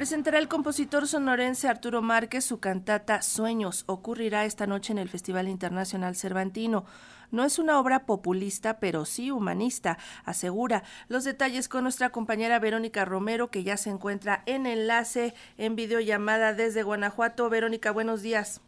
Presentará el compositor sonorense Arturo Márquez su cantata Sueños. Ocurrirá esta noche en el Festival Internacional Cervantino. No es una obra populista, pero sí humanista, asegura. Los detalles con nuestra compañera Verónica Romero, que ya se encuentra en enlace en videollamada desde Guanajuato. Verónica, buenos días.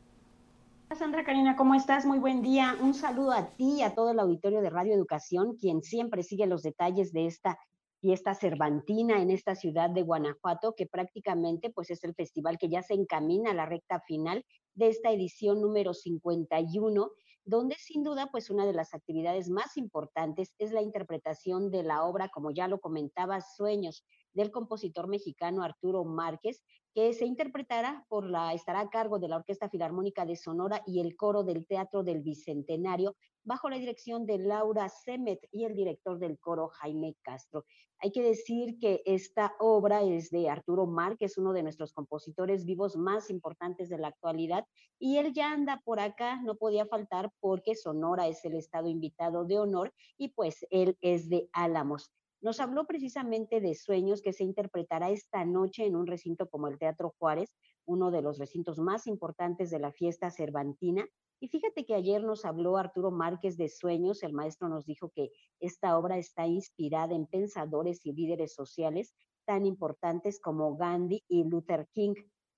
Sandra Karina, ¿cómo estás? Muy buen día. Un saludo a ti y a todo el auditorio de Radio Educación, quien siempre sigue los detalles de esta fiesta cervantina en esta ciudad de Guanajuato, que prácticamente pues es el festival que ya se encamina a la recta final de esta edición número 51 donde sin duda pues una de las actividades más importantes es la interpretación de la obra, como ya lo comentaba, Sueños del compositor mexicano Arturo Márquez, que se interpretará por la, estará a cargo de la Orquesta Filarmónica de Sonora y el coro del Teatro del Bicentenario, bajo la dirección de Laura Semet y el director del coro Jaime Castro. Hay que decir que esta obra es de Arturo Márquez, uno de nuestros compositores vivos más importantes de la actualidad, y él ya anda por acá, no podía faltar porque Sonora es el estado invitado de honor y pues él es de Álamos. Nos habló precisamente de Sueños que se interpretará esta noche en un recinto como el Teatro Juárez, uno de los recintos más importantes de la fiesta cervantina. Y fíjate que ayer nos habló Arturo Márquez de Sueños, el maestro nos dijo que esta obra está inspirada en pensadores y líderes sociales tan importantes como Gandhi y Luther King.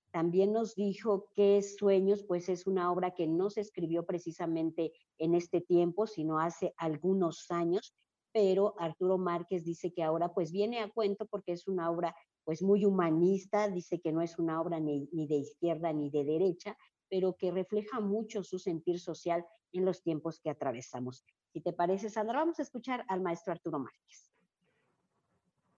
También nos dijo que Sueños, pues es una obra que no se escribió precisamente en este tiempo, sino hace algunos años pero Arturo Márquez dice que ahora pues viene a cuento porque es una obra pues muy humanista, dice que no es una obra ni, ni de izquierda ni de derecha, pero que refleja mucho su sentir social en los tiempos que atravesamos. Si te parece, Sandra, vamos a escuchar al maestro Arturo Márquez.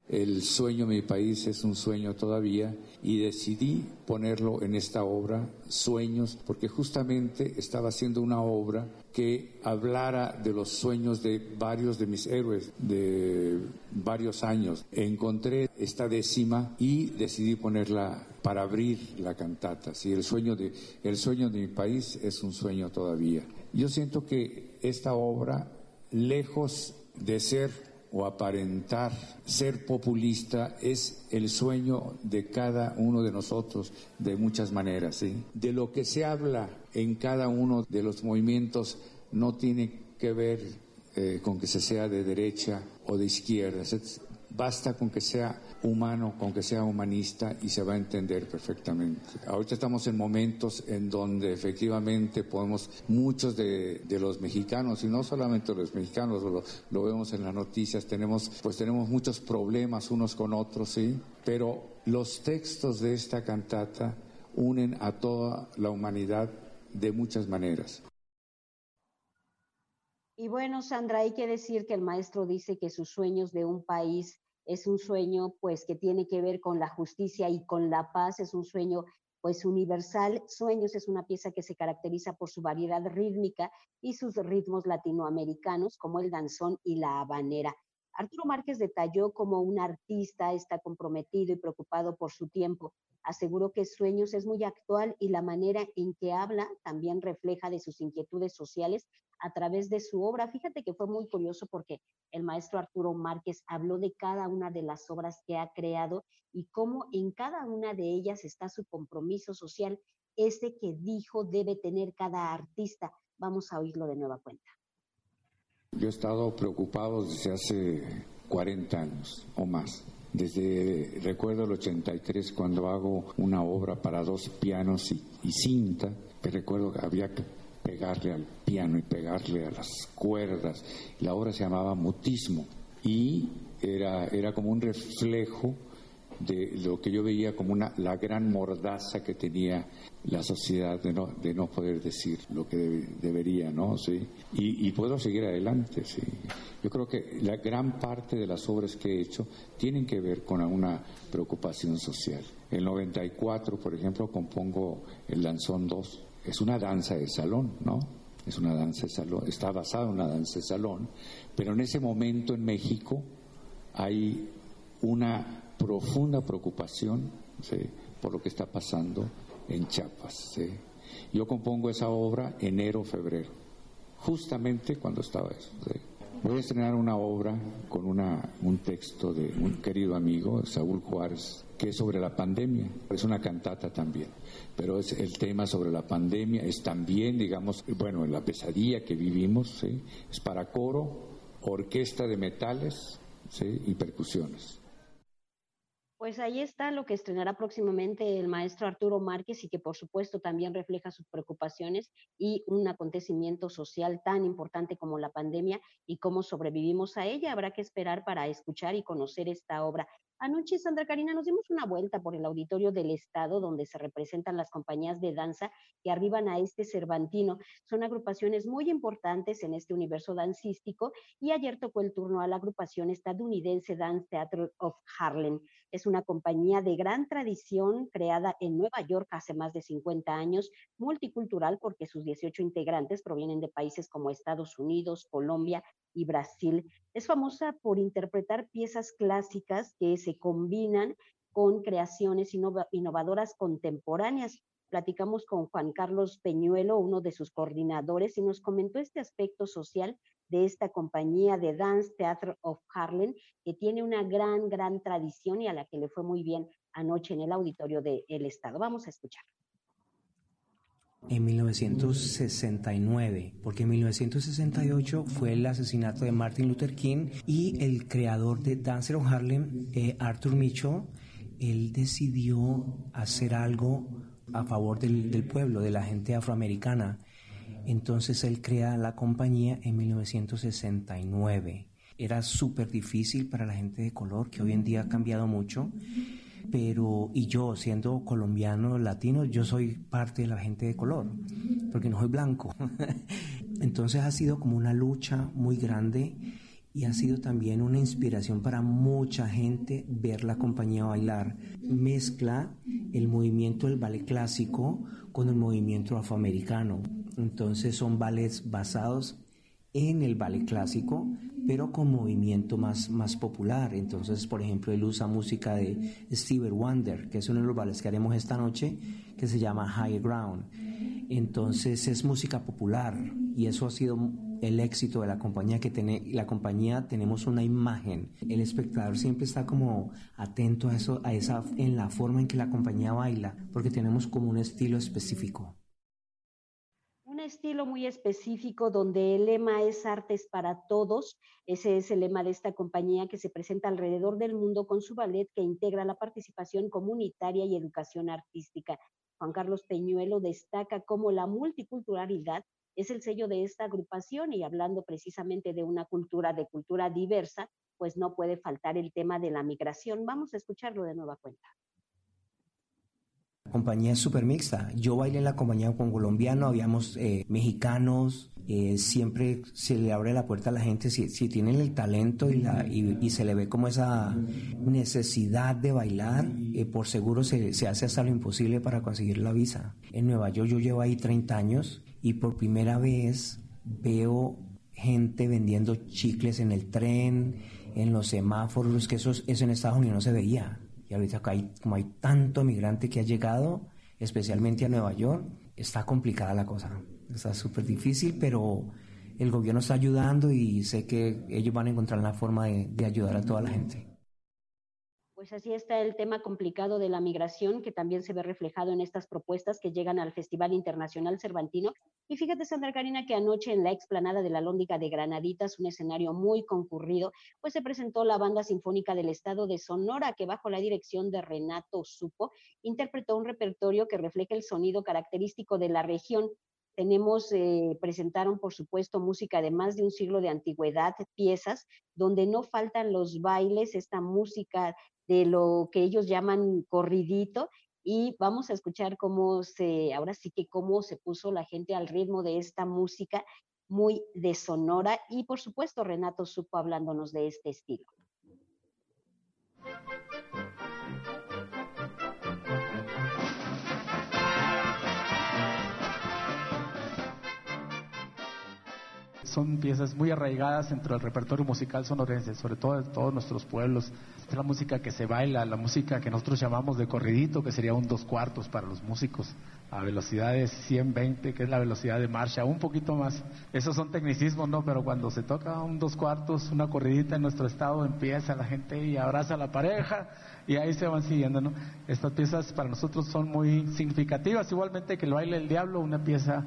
El sueño de mi país es un sueño todavía y decidí ponerlo en esta obra, Sueños, porque justamente estaba haciendo una obra que hablara de los sueños de varios de mis héroes de varios años. Encontré esta décima y decidí ponerla para abrir la cantata. Si el sueño de el sueño de mi país es un sueño todavía. Yo siento que esta obra lejos de ser o aparentar ser populista es el sueño de cada uno de nosotros de muchas maneras. De lo que se habla en cada uno de los movimientos no tiene que ver eh, con que se sea de derecha o de izquierda. Basta con que sea humano, con que sea humanista y se va a entender perfectamente. Ahorita estamos en momentos en donde efectivamente podemos, muchos de, los mexicanos, y no solamente los mexicanos, lo, lo, vemos en las noticias, tenemos, pues tenemos muchos problemas unos con otros, sí, pero los textos de esta cantata unen a toda la humanidad de muchas maneras. Y bueno, Sandra, hay que decir que el maestro dice que sus sueños de un país es un sueño pues que tiene que ver con la justicia y con la paz, es un sueño pues universal. Sueños es una pieza que se caracteriza por su variedad rítmica y sus ritmos latinoamericanos como el danzón y la habanera. Arturo Márquez detalló como un artista está comprometido y preocupado por su tiempo. Aseguró que Sueños es muy actual y la manera en que habla también refleja de sus inquietudes sociales a través de su obra. Fíjate que fue muy curioso porque el maestro Arturo Márquez habló de cada una de las obras que ha creado y cómo en cada una de ellas está su compromiso social, ese que dijo debe tener cada artista. Vamos a oírlo de nueva cuenta. Yo he estado preocupado desde hace 40 años o más. Desde, recuerdo el 83 cuando hago una obra para dos pianos y, cinta, que recuerdo que había que pegarle al piano y pegarle a las cuerdas. La obra se llamaba Mutismo y era, era como un reflejo de lo que yo veía como una, la gran mordaza que tenía la sociedad de no, de no poder decir lo que debería, ¿no? ¿Sí? Y, puedo seguir adelante, ¿sí? Yo creo que la gran parte de las obras que he hecho tienen que ver con una preocupación social. El 94, por ejemplo, compongo el Lanzón 2, es una danza de salón, ¿no? Es una danza de salón, está basada en una danza de salón, pero en ese momento en México hay una profunda preocupación por lo que está pasando en Chiapas. Yo compongo esa obra enero-febrero, justamente cuando estaba eso. Voy a estrenar una obra con un texto de un querido amigo, Saúl Juárez, que es sobre la pandemia. Es una cantata también, pero es el tema sobre la pandemia, es también, digamos, bueno, la pesadilla que vivimos, es para coro, orquesta de metales y percusiones. Pues ahí está lo que estrenará próximamente el maestro Arturo Márquez y que por supuesto también refleja sus preocupaciones y un acontecimiento social tan importante como la pandemia y cómo sobrevivimos a ella. Habrá que esperar para escuchar y conocer esta obra. Anoche, Sandra Karina, nos dimos una vuelta por el auditorio del Estado, donde se representan las compañías de danza que arriban a este Cervantino. Son agrupaciones muy importantes en este universo dancístico y ayer tocó el turno a la agrupación estadounidense Dance Theatre of Harlem. Es una compañía de gran tradición creada en Nueva York hace más de 50 años, multicultural porque sus 18 integrantes provienen de países como Estados Unidos, Colombia, y Brasil. Es famosa por interpretar piezas clásicas que se combinan con creaciones innovadoras contemporáneas. Platicamos con Juan Carlos Peñuelo, uno de sus coordinadores, y nos comentó este aspecto social de esta compañía de Dance Theatre of Harlem, que tiene una gran, gran tradición y a la que le fue muy bien anoche en el auditorio del Estado. Vamos a escuchar en 1969, porque en 1968 fue el asesinato de Martin Luther King y el creador de Dancer of Harlem, eh, Arthur Mitchell, él decidió hacer algo a favor del, del pueblo, de la gente afroamericana. Entonces él crea la compañía en 1969. Era súper difícil para la gente de color, que hoy en día ha cambiado mucho pero y yo siendo colombiano latino, yo soy parte de la gente de color, porque no soy blanco. Entonces ha sido como una lucha muy grande y ha sido también una inspiración para mucha gente ver la compañía bailar. Mezcla el movimiento del ballet clásico con el movimiento afroamericano. Entonces son ballets basados en el ballet clásico, pero con movimiento más, más popular. Entonces, por ejemplo, él usa música de Stevie Wonder, que es uno de los ballets que haremos esta noche, que se llama High Ground. Entonces es música popular y eso ha sido el éxito de la compañía que tiene la compañía tenemos una imagen el espectador siempre está como atento a eso a esa en la forma en que la compañía baila porque tenemos como un estilo específico estilo muy específico donde el lema es artes para todos. Ese es el lema de esta compañía que se presenta alrededor del mundo con su ballet que integra la participación comunitaria y educación artística. Juan Carlos Peñuelo destaca cómo la multiculturalidad es el sello de esta agrupación y hablando precisamente de una cultura de cultura diversa, pues no puede faltar el tema de la migración. Vamos a escucharlo de nueva cuenta. Compañía súper mixta. Yo bailé en la compañía con colombiano, habíamos eh, mexicanos, eh, siempre se le abre la puerta a la gente si, si tienen el talento y, la, y, se le ve como esa necesidad de bailar, eh, por seguro se, se, hace hasta lo imposible para conseguir la visa. En Nueva York yo llevo ahí 30 años y por primera vez veo gente vendiendo chicles en el tren, en los semáforos, que eso, eso en Estados Unidos no se veía. Y ahorita hay, como hay tanto migrante que ha llegado, especialmente a Nueva York, está complicada la cosa. Está súper difícil, pero el gobierno está ayudando y sé que ellos van a encontrar la forma de, de ayudar a toda la gente. Pues así está el tema complicado de la migración, que también se ve reflejado en estas propuestas que llegan al Festival Internacional Cervantino. Y fíjate, Sandra Karina, que anoche en la explanada de la Lóndiga de Granaditas, un escenario muy concurrido, pues se presentó la Banda Sinfónica del Estado de Sonora, que bajo la dirección de Renato Supo, interpretó un repertorio que refleja el sonido característico de la región tenemos, eh, presentaron por supuesto música de más de un siglo de antigüedad, piezas donde no faltan los bailes, esta música de lo que ellos llaman corridito y vamos a escuchar cómo se, ahora sí que cómo se puso la gente al ritmo de esta música muy de sonora y por supuesto Renato supo hablándonos de este estilo. Son piezas muy arraigadas dentro del repertorio musical sonorense, sobre todo en todos nuestros pueblos. es la música que se baila, la música que nosotros llamamos de corridito, que sería un dos cuartos para los músicos, a velocidades 120, que es la velocidad de marcha, un poquito más. Esos son tecnicismos, ¿no? Pero cuando se toca un dos cuartos, una corridita en nuestro estado, empieza la gente y abraza a la pareja y ahí se van siguiendo, ¿no? Estas piezas para nosotros son muy significativas, igualmente que el baile del diablo, una pieza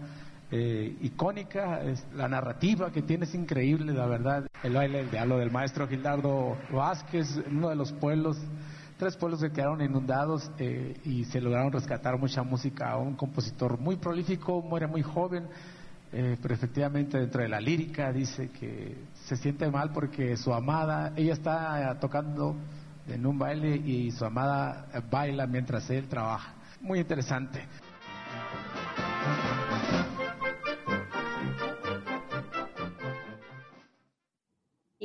eh, icónica, es, la narrativa que tiene es increíble, la verdad. El baile del diablo del maestro Gildardo Vázquez, uno de los pueblos, tres pueblos que quedaron inundados eh, y se lograron rescatar mucha música. Un compositor muy prolífico, muere muy joven, eh, pero efectivamente dentro de la lírica dice que se siente mal porque su amada, ella está tocando en un baile y su amada baila mientras él trabaja. Muy interesante.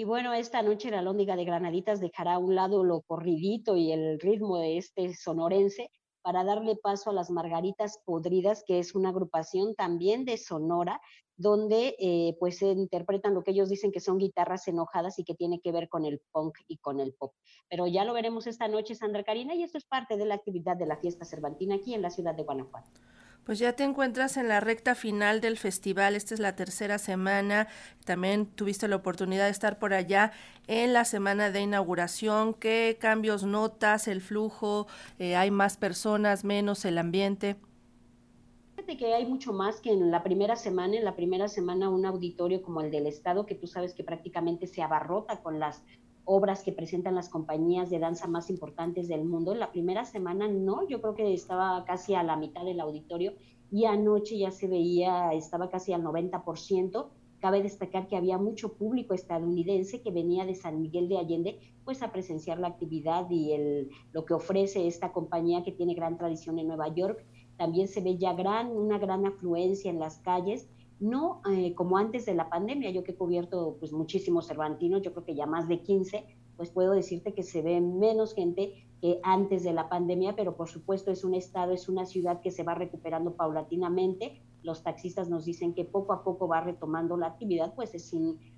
Bueno, esta noche la Lóndiga de Granaditas dejará a un lado lo corridito y el ritmo de este sonorense para darle paso a las Margaritas Podridas, que es una agrupación también de Sonora, donde eh, pues interpretan lo que ellos dicen que son guitarras enojadas y que tiene que ver con el punk y con el pop. Pero ya lo veremos esta noche, Sandra Karina, y esto es parte de la actividad de la fiesta cervantina aquí en la ciudad de Guanajuato. Pues ya te encuentras en la recta final del festival, esta es la tercera semana, también tuviste la oportunidad de estar por allá en la semana de inauguración, ¿qué cambios notas, el flujo, eh, hay más personas, menos el ambiente? Fíjate que hay mucho más que en la primera semana, en la primera semana un auditorio como el del Estado, que tú sabes que prácticamente se abarrota con las obras que presentan las compañías de danza más importantes del mundo. La primera semana no, yo creo que estaba casi a la mitad del auditorio y anoche ya se veía, estaba casi al 90%. Cabe destacar que había mucho público estadounidense que venía de San Miguel de Allende pues a presenciar la actividad y el, lo que ofrece esta compañía que tiene gran tradición en Nueva York. También se ve ya gran, una gran afluencia en las calles no eh, como antes de la pandemia, yo que he cubierto pues muchísimos cervantinos, yo creo que ya más de 15, pues puedo decirte que se ve menos gente que antes de la pandemia, pero por supuesto es un estado, es una ciudad que se va recuperando paulatinamente. Los taxistas nos dicen que poco a poco va retomando la actividad, pues es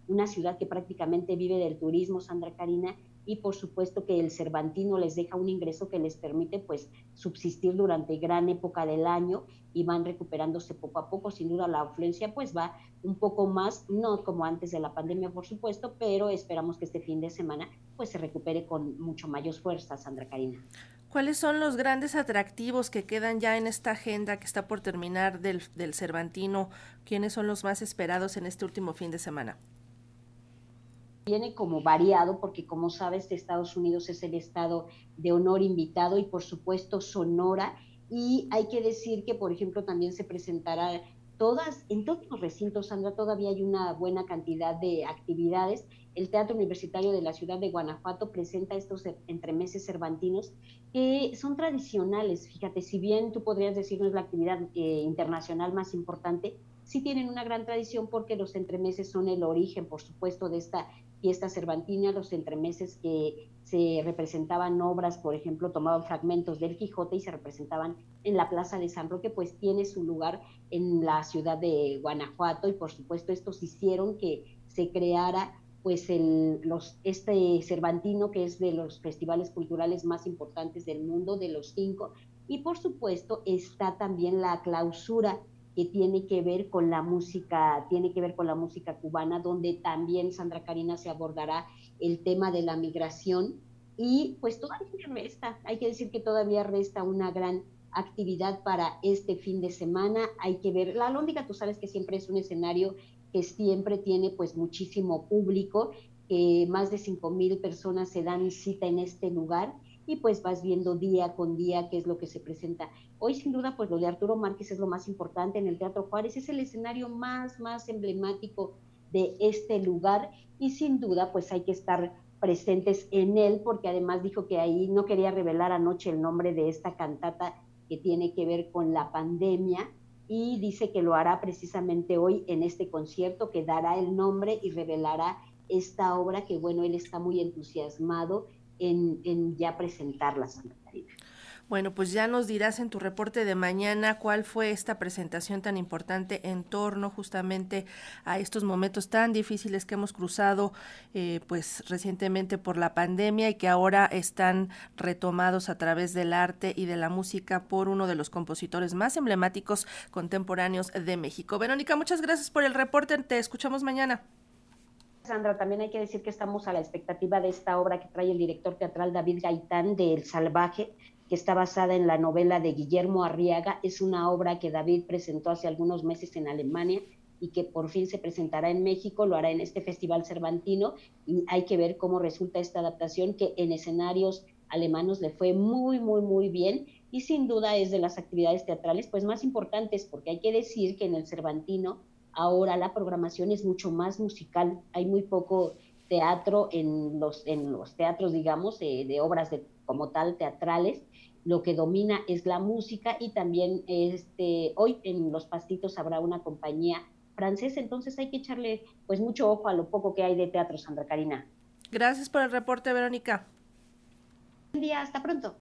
una ciudad que prácticamente vive del turismo, Sandra Karina, y por supuesto que el Cervantino les deja un ingreso que les permite pues subsistir durante gran época del año y van recuperándose poco a poco. Sin duda la afluencia pues va un poco más, no como antes de la pandemia por supuesto, pero esperamos que este fin de semana pues se recupere con mucho mayor fuerza, Sandra Karina. ¿Cuáles son los grandes atractivos que quedan ya en esta agenda que está por terminar del, del Cervantino? ¿Quiénes son los más esperados en este último fin de semana? viene como variado, porque como sabes, Estados Unidos es el estado de honor invitado y por supuesto Sonora. Y hay que decir que, por ejemplo, también se presentará todas, en todos los recintos, Sandra, todavía hay una buena cantidad de actividades. El Teatro Universitario de la Ciudad de Guanajuato presenta estos entremeses cervantinos que son tradicionales. Fíjate, si bien tú podrías decir no la actividad eh, internacional más importante, sí tienen una gran tradición porque los entremeses son el origen, por supuesto, de esta fiesta cervantina, los entremeses que se representaban obras, por ejemplo, tomaban fragmentos del Quijote y se representaban en la Plaza de San Roque, pues tiene su lugar en la ciudad de Guanajuato y por supuesto estos hicieron que se creara pues el, este Cervantino, que es de los festivales culturales más importantes del mundo, de los cinco, y por supuesto está también la clausura que tiene que ver con la música, tiene que ver con la música cubana, donde también Sandra Karina se abordará el tema de la migración. Y pues todavía resta, hay que decir que todavía resta una gran actividad para este fin de semana, hay que ver, la Lóndiga tú sabes que siempre es un escenario que siempre tiene pues muchísimo público, que más de cinco mil personas se dan cita en este lugar y pues vas viendo día con día qué es lo que se presenta. Hoy sin duda pues lo de Arturo Márquez es lo más importante en el Teatro Juárez, es el escenario más, más emblemático de este lugar y sin duda pues hay que estar presentes en él porque además dijo que ahí no quería revelar anoche el nombre de esta cantata que tiene que ver con la pandemia y dice que lo hará precisamente hoy en este concierto, que dará el nombre y revelará esta obra que bueno, él está muy entusiasmado en, ya presentarla, Santa Bueno, pues ya nos dirás en tu reporte de mañana cuál fue esta presentación tan importante en torno justamente a estos momentos tan difíciles que hemos cruzado eh, pues recientemente por la pandemia y que ahora están retomados a través del arte y de la música por uno de los compositores más emblemáticos contemporáneos de México. Verónica, muchas gracias por el reporte. Te escuchamos mañana. Sandra, también hay que decir que estamos a la expectativa de esta obra que trae el director teatral David Gaitán de El Salvaje, que está basada en la novela de Guillermo Arriaga. Es una obra que David presentó hace algunos meses en Alemania y que por fin se presentará en México, lo hará en este Festival Cervantino y hay que ver cómo resulta esta adaptación que en escenarios alemanos le fue muy, muy, muy bien y sin duda es de las actividades teatrales pues más importantes porque hay que decir que en el Cervantino ahora la programación es mucho más musical, hay muy poco teatro en los, en los teatros, digamos, eh, de obras de, como tal teatrales, lo que domina es la música y también este, hoy en Los Pastitos habrá una compañía francesa, entonces hay que echarle pues mucho ojo a lo poco que hay de teatro, Sandra Karina. Gracias por el reporte, Verónica. Buen día, hasta pronto.